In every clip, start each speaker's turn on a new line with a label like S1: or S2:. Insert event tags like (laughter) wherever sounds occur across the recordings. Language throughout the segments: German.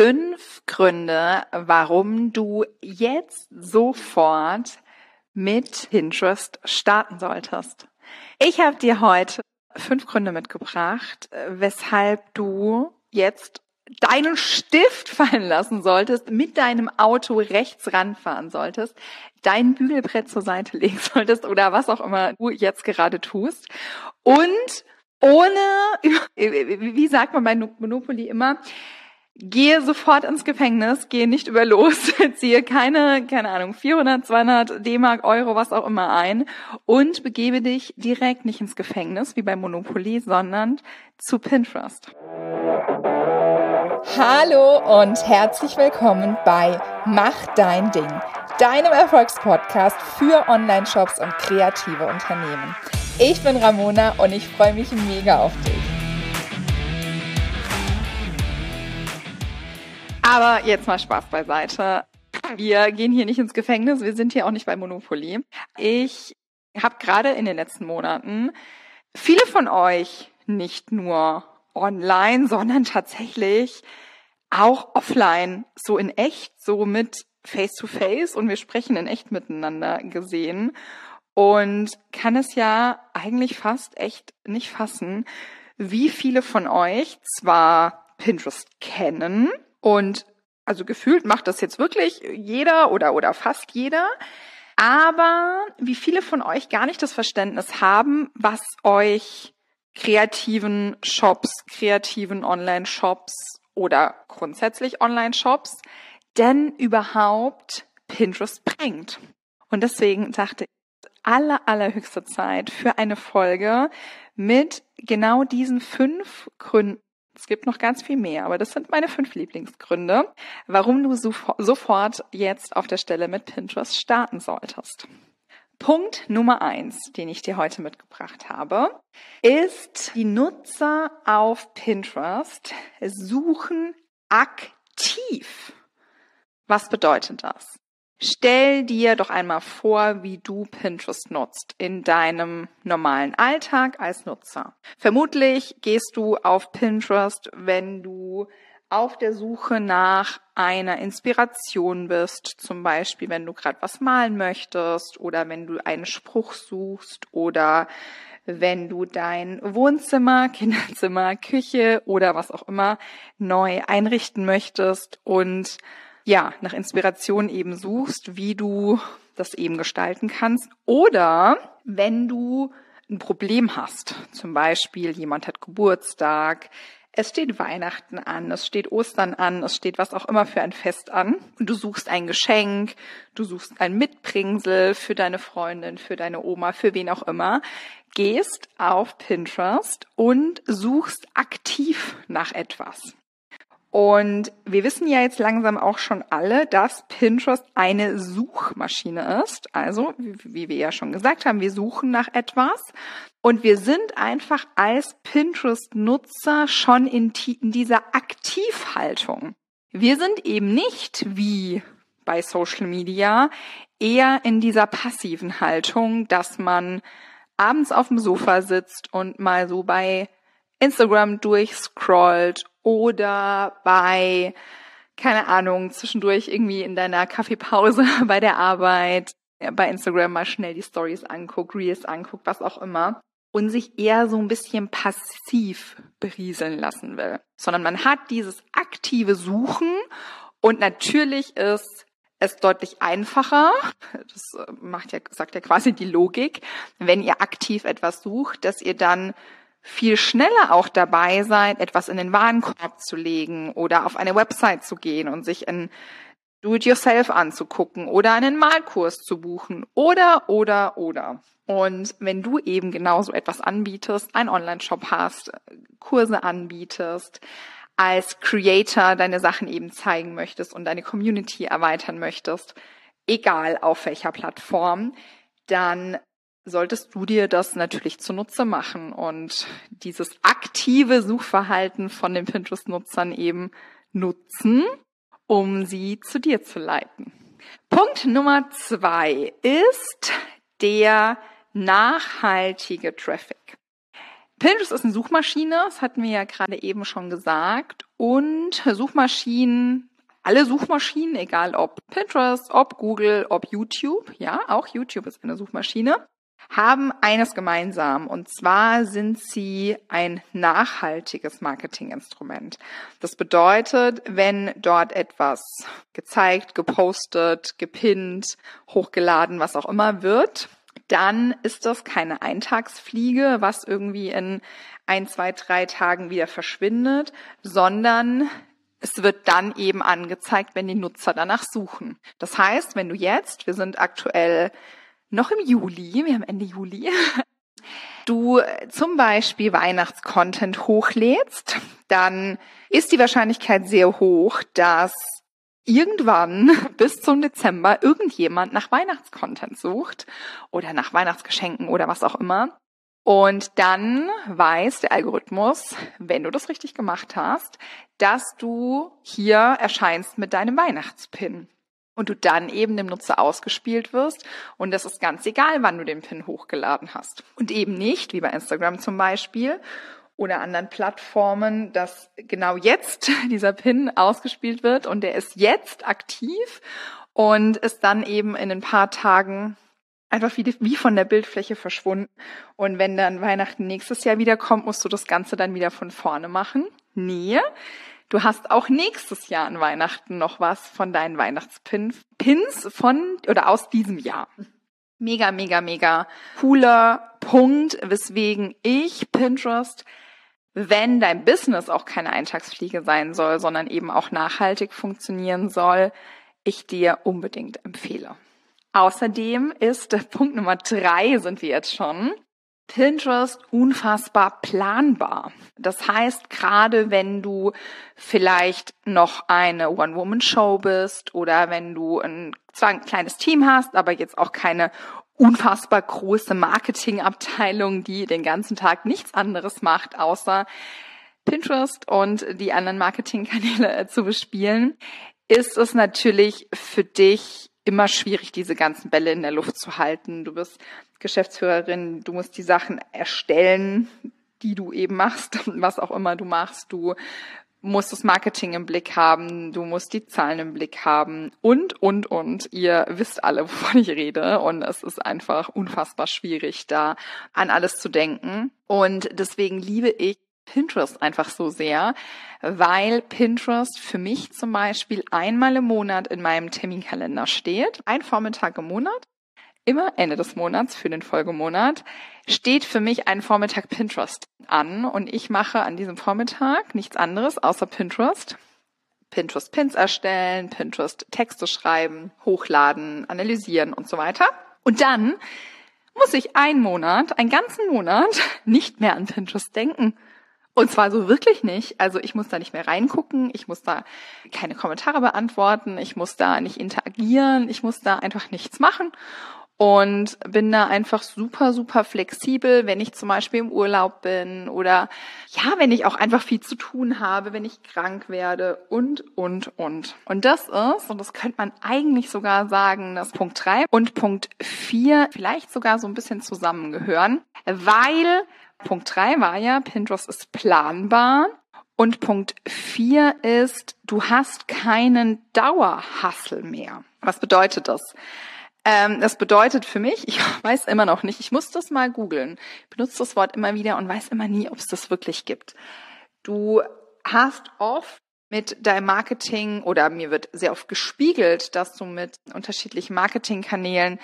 S1: Fünf Gründe, warum du jetzt sofort mit Pinterest starten solltest. Ich habe dir heute fünf Gründe mitgebracht, weshalb du jetzt deinen Stift (laughs) fallen lassen solltest, mit deinem Auto rechts ranfahren solltest, dein Bügelbrett zur Seite legen solltest oder was auch immer du jetzt gerade tust und ohne, (laughs) wie sagt man bei Monopoly immer, gehe sofort ins Gefängnis, gehe nicht über los, (laughs) ziehe keine, keine Ahnung, 400, 200 D-Mark, Euro, was auch immer ein und begebe dich direkt nicht ins Gefängnis, wie bei Monopoly, sondern zu Pinterest. Hallo und herzlich willkommen bei Mach dein Ding, deinem Erfolgspodcast für Online-Shops und kreative Unternehmen. Ich bin Ramona und ich freue mich mega auf dich. Aber jetzt mal Spaß beiseite. Wir gehen hier nicht ins Gefängnis, wir sind hier auch nicht bei Monopoly. Ich habe gerade in den letzten Monaten viele von euch nicht nur online, sondern tatsächlich auch offline, so in echt, so mit Face to Face und wir sprechen in echt miteinander gesehen und kann es ja eigentlich fast echt nicht fassen, wie viele von euch zwar Pinterest kennen, und also gefühlt macht das jetzt wirklich jeder oder, oder fast jeder. Aber wie viele von euch gar nicht das Verständnis haben, was euch kreativen Shops, kreativen Online-Shops oder grundsätzlich Online-Shops denn überhaupt Pinterest bringt. Und deswegen dachte ich, aller, allerhöchste Zeit für eine Folge mit genau diesen fünf Gründen, es gibt noch ganz viel mehr, aber das sind meine fünf Lieblingsgründe, warum du sofort jetzt auf der Stelle mit Pinterest starten solltest. Punkt Nummer eins, den ich dir heute mitgebracht habe, ist, die Nutzer auf Pinterest suchen aktiv. Was bedeutet das? Stell dir doch einmal vor, wie du Pinterest nutzt in deinem normalen Alltag als Nutzer. Vermutlich gehst du auf Pinterest, wenn du auf der Suche nach einer Inspiration bist, zum Beispiel wenn du gerade was malen möchtest oder wenn du einen Spruch suchst oder wenn du dein Wohnzimmer, (laughs) Kinderzimmer, Küche oder was auch immer neu einrichten möchtest und ja, nach Inspiration eben suchst, wie du das eben gestalten kannst. Oder wenn du ein Problem hast, zum Beispiel jemand hat Geburtstag, es steht Weihnachten an, es steht Ostern an, es steht was auch immer für ein Fest an und du suchst ein Geschenk, du suchst ein Mitbringsel für deine Freundin, für deine Oma, für wen auch immer, gehst auf Pinterest und suchst aktiv nach etwas. Und wir wissen ja jetzt langsam auch schon alle, dass Pinterest eine Suchmaschine ist. Also, wie wir ja schon gesagt haben, wir suchen nach etwas. Und wir sind einfach als Pinterest-Nutzer schon in, in dieser Aktivhaltung. Wir sind eben nicht wie bei Social Media eher in dieser passiven Haltung, dass man abends auf dem Sofa sitzt und mal so bei Instagram durchscrollt oder bei, keine Ahnung, zwischendurch irgendwie in deiner Kaffeepause (laughs) bei der Arbeit bei Instagram mal schnell die Stories anguckt, Reels anguckt, was auch immer und sich eher so ein bisschen passiv berieseln lassen will, sondern man hat dieses aktive Suchen und natürlich ist es deutlich einfacher, das macht ja, sagt ja quasi die Logik, wenn ihr aktiv etwas sucht, dass ihr dann viel schneller auch dabei seid, etwas in den Warenkorb zu legen oder auf eine Website zu gehen und sich ein Do-it-yourself anzugucken oder einen Malkurs zu buchen oder, oder, oder. Und wenn du eben genauso etwas anbietest, einen Online-Shop hast, Kurse anbietest, als Creator deine Sachen eben zeigen möchtest und deine Community erweitern möchtest, egal auf welcher Plattform, dann solltest du dir das natürlich zunutze machen und dieses aktive Suchverhalten von den Pinterest-Nutzern eben nutzen, um sie zu dir zu leiten. Punkt Nummer zwei ist der nachhaltige Traffic. Pinterest ist eine Suchmaschine, das hatten wir ja gerade eben schon gesagt. Und Suchmaschinen, alle Suchmaschinen, egal ob Pinterest, ob Google, ob YouTube, ja, auch YouTube ist eine Suchmaschine, haben eines gemeinsam und zwar sind sie ein nachhaltiges Marketinginstrument. Das bedeutet, wenn dort etwas gezeigt, gepostet, gepinnt, hochgeladen, was auch immer wird, dann ist das keine Eintagsfliege, was irgendwie in ein, zwei, drei Tagen wieder verschwindet, sondern es wird dann eben angezeigt, wenn die Nutzer danach suchen. Das heißt, wenn du jetzt, wir sind aktuell noch im Juli, wir haben Ende Juli, du zum Beispiel Weihnachtscontent hochlädst, dann ist die Wahrscheinlichkeit sehr hoch, dass irgendwann (laughs) bis zum Dezember irgendjemand nach Weihnachtscontent sucht oder nach Weihnachtsgeschenken oder was auch immer. Und dann weiß der Algorithmus, wenn du das richtig gemacht hast, dass du hier erscheinst mit deinem Weihnachtspin und du dann eben dem Nutzer ausgespielt wirst. Und das ist ganz egal, wann du den Pin hochgeladen hast. Und eben nicht, wie bei Instagram zum Beispiel oder anderen Plattformen, dass genau jetzt (laughs) dieser Pin ausgespielt wird und der ist jetzt aktiv und ist dann eben in ein paar Tagen einfach wie, wie von der Bildfläche verschwunden. Und wenn dann Weihnachten nächstes Jahr wiederkommt, musst du das Ganze dann wieder von vorne machen. Nee, Du hast auch nächstes Jahr an Weihnachten noch was von deinen Weihnachtspins von oder aus diesem Jahr. Mega, mega, mega cooler Punkt, weswegen ich Pinterest, wenn dein Business auch keine Eintagsfliege sein soll, sondern eben auch nachhaltig funktionieren soll, ich dir unbedingt empfehle. Außerdem ist Punkt Nummer drei sind wir jetzt schon. Pinterest unfassbar planbar. Das heißt, gerade wenn du vielleicht noch eine One-Woman-Show bist oder wenn du ein, zwar ein kleines Team hast, aber jetzt auch keine unfassbar große Marketingabteilung, die den ganzen Tag nichts anderes macht, außer Pinterest und die anderen Marketingkanäle zu bespielen, ist es natürlich für dich immer schwierig, diese ganzen Bälle in der Luft zu halten. Du bist Geschäftsführerin, du musst die Sachen erstellen, die du eben machst, (laughs) was auch immer du machst. Du musst das Marketing im Blick haben, du musst die Zahlen im Blick haben und, und, und. Ihr wisst alle, (laughs) wovon ich rede und es ist einfach unfassbar schwierig, da an alles zu denken. Und deswegen liebe ich Pinterest einfach so sehr, weil Pinterest für mich zum Beispiel einmal im Monat in meinem Terminkalender steht. Ein Vormittag im Monat, immer Ende des Monats für den Folgemonat, steht für mich ein Vormittag Pinterest an und ich mache an diesem Vormittag nichts anderes außer Pinterest. Pinterest Pins erstellen, Pinterest Texte schreiben, hochladen, analysieren und so weiter. Und dann muss ich einen Monat, einen ganzen Monat nicht mehr an Pinterest denken. Und zwar so wirklich nicht. Also ich muss da nicht mehr reingucken, ich muss da keine Kommentare beantworten, ich muss da nicht interagieren, ich muss da einfach nichts machen und bin da einfach super, super flexibel, wenn ich zum Beispiel im Urlaub bin oder ja, wenn ich auch einfach viel zu tun habe, wenn ich krank werde und, und, und. Und das ist, und das könnte man eigentlich sogar sagen, dass Punkt drei und Punkt vier vielleicht sogar so ein bisschen zusammengehören, weil Punkt drei war ja, Pinterest ist planbar. Und Punkt vier ist, du hast keinen Dauerhassel mehr. Was bedeutet das? Ähm, das bedeutet für mich, ich (laughs) weiß immer noch nicht, ich muss das mal googeln, benutze das Wort immer wieder und weiß immer nie, ob es das wirklich gibt. Du hast oft mit deinem Marketing oder mir wird sehr oft gespiegelt, dass du mit unterschiedlichen Marketingkanälen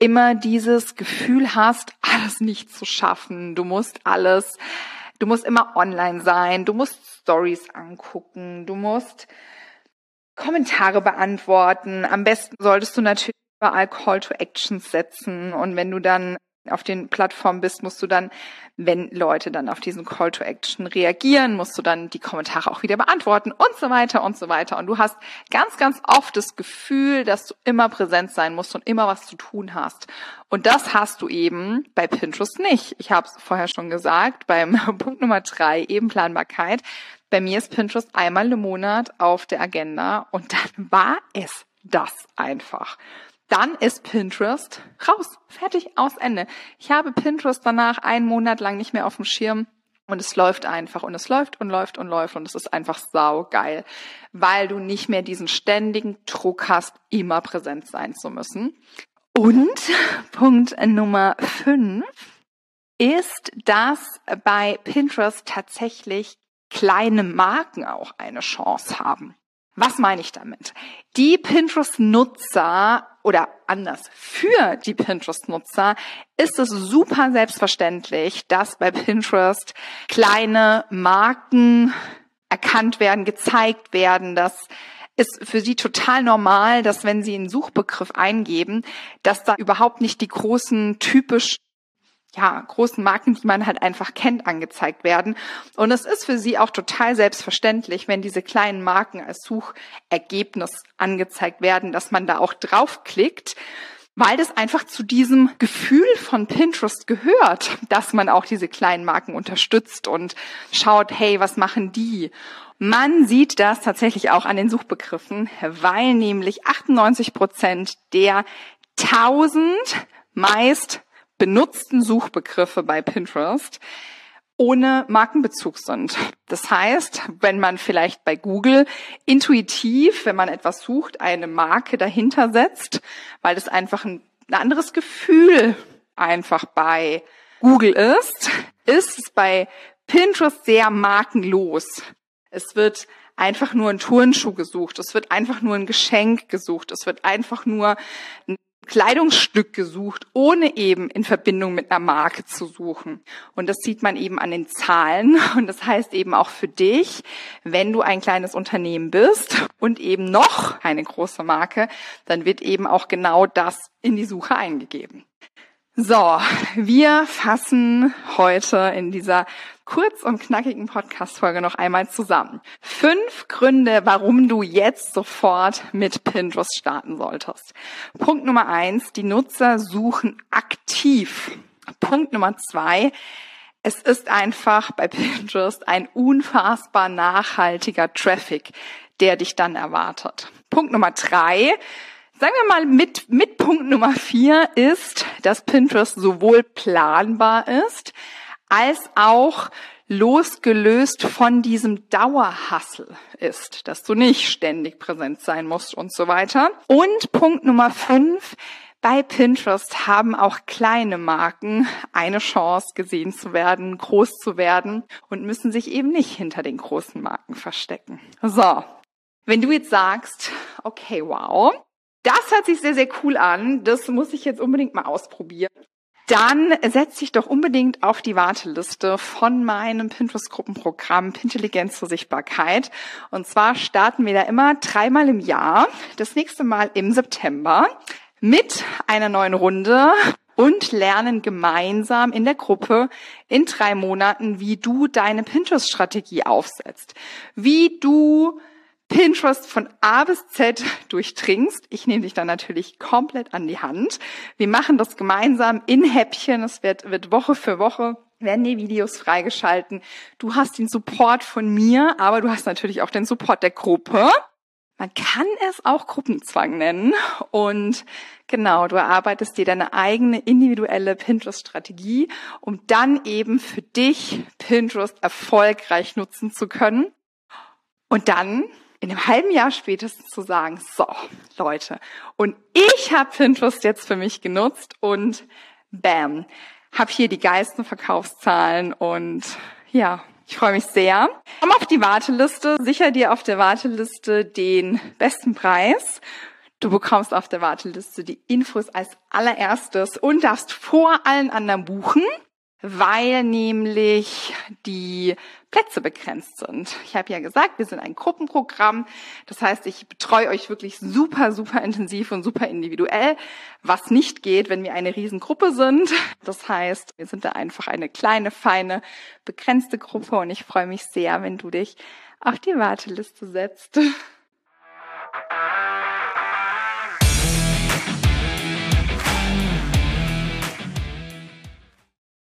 S1: immer dieses Gefühl hast, alles nicht zu schaffen. Du musst alles, du musst immer online sein, du musst Stories angucken, du musst Kommentare beantworten. Am besten solltest du natürlich überall Call to Actions setzen und wenn du dann auf den Plattformen bist, musst du dann, wenn Leute dann auf diesen Call to Action reagieren, musst du dann die Kommentare auch wieder beantworten und so weiter und so weiter. Und du hast ganz, ganz oft das Gefühl, dass du immer präsent sein musst und immer was zu tun hast. Und das hast du eben bei Pinterest nicht. Ich habe es vorher schon gesagt, beim (laughs) Punkt Nummer drei, eben Planbarkeit. Bei mir ist Pinterest einmal im Monat auf der Agenda und dann war es das einfach. Dann ist Pinterest raus, fertig, aus Ende. Ich habe Pinterest danach einen Monat lang nicht mehr auf dem Schirm und es läuft einfach und es läuft und läuft und läuft und es ist einfach saugeil, weil du nicht mehr diesen ständigen Druck hast, immer präsent sein zu müssen. Und (laughs) Punkt Nummer fünf ist, dass bei Pinterest tatsächlich kleine Marken auch eine Chance haben. Was meine ich damit? Die Pinterest-Nutzer oder anders, für die Pinterest-Nutzer ist es super selbstverständlich, dass bei Pinterest kleine Marken erkannt werden, gezeigt werden, dass ist für sie total normal, dass wenn sie einen Suchbegriff eingeben, dass da überhaupt nicht die großen typisch ja, großen Marken, die man halt einfach kennt, angezeigt werden. Und es ist für sie auch total selbstverständlich, wenn diese kleinen Marken als Suchergebnis angezeigt werden, dass man da auch draufklickt, weil das einfach zu diesem Gefühl von Pinterest gehört, dass man auch diese kleinen Marken unterstützt und schaut, hey, was machen die? Man sieht das tatsächlich auch an den Suchbegriffen, weil nämlich 98 Prozent der 1000 meist benutzten Suchbegriffe bei Pinterest ohne Markenbezug sind. Das heißt, wenn man vielleicht bei Google intuitiv, wenn man etwas sucht, eine Marke dahinter setzt, weil das einfach ein, anderes Gefühl einfach bei Google ist, ist es bei Pinterest sehr markenlos. Es wird einfach nur ein Turnschuh gesucht, es wird einfach nur ein Geschenk gesucht, es wird einfach nur Kleidungsstück gesucht, ohne eben in Verbindung mit einer Marke zu suchen. Und das sieht man eben an den Zahlen. Und das heißt eben auch für dich, wenn du ein kleines Unternehmen bist und eben noch eine große Marke, dann wird eben auch genau das in die Suche eingegeben. So, wir fassen heute in dieser kurz und knackigen Podcast-Folge noch einmal zusammen. Fünf Gründe, warum du jetzt sofort mit Pinterest starten solltest. Punkt Nummer eins, die Nutzer suchen aktiv. Punkt Nummer zwei, es ist einfach bei Pinterest ein unfassbar nachhaltiger Traffic, der dich dann erwartet. Punkt Nummer drei, Sagen wir mal, mit, mit Punkt Nummer vier ist, dass Pinterest sowohl planbar ist, als auch losgelöst von diesem Dauerhassel ist, dass du nicht ständig präsent sein musst und so weiter. Und Punkt Nummer fünf, bei Pinterest haben auch kleine Marken eine Chance, gesehen zu werden, groß zu werden und müssen sich eben nicht hinter den großen Marken verstecken. So. Wenn du jetzt sagst, okay, wow, das hört sich sehr, sehr cool an. Das muss ich jetzt unbedingt mal ausprobieren. Dann setz dich doch unbedingt auf die Warteliste von meinem Pinterest-Gruppenprogramm Pintelligenz zur Sichtbarkeit. Und zwar starten wir da immer dreimal im Jahr. Das nächste Mal im September mit einer neuen Runde und lernen gemeinsam in der Gruppe in drei Monaten, wie du deine Pinterest-Strategie aufsetzt, wie du Pinterest von A bis Z durchdringst. Ich nehme dich dann natürlich komplett an die Hand. Wir machen das gemeinsam in Häppchen. Es wird, wird Woche für Woche werden die Videos freigeschalten. Du hast den Support von mir, aber du hast natürlich auch den Support der Gruppe. Man kann es auch Gruppenzwang nennen. Und genau, du erarbeitest dir deine eigene individuelle Pinterest-Strategie, um dann eben für dich Pinterest erfolgreich nutzen zu können. Und dann in einem halben Jahr spätestens zu sagen, so, Leute, und ich habe Pinterest jetzt für mich genutzt und bam, habe hier die geilsten Verkaufszahlen und ja, ich freue mich sehr. Komm auf die Warteliste, sicher dir auf der Warteliste den besten Preis. Du bekommst auf der Warteliste die Infos als allererstes und darfst vor allen anderen buchen weil nämlich die Plätze begrenzt sind. Ich habe ja gesagt, wir sind ein Gruppenprogramm. Das heißt, ich betreue euch wirklich super, super intensiv und super individuell, was nicht geht, wenn wir eine Riesengruppe sind. Das heißt, wir sind da einfach eine kleine, feine, begrenzte Gruppe und ich freue mich sehr, wenn du dich auf die Warteliste setzt.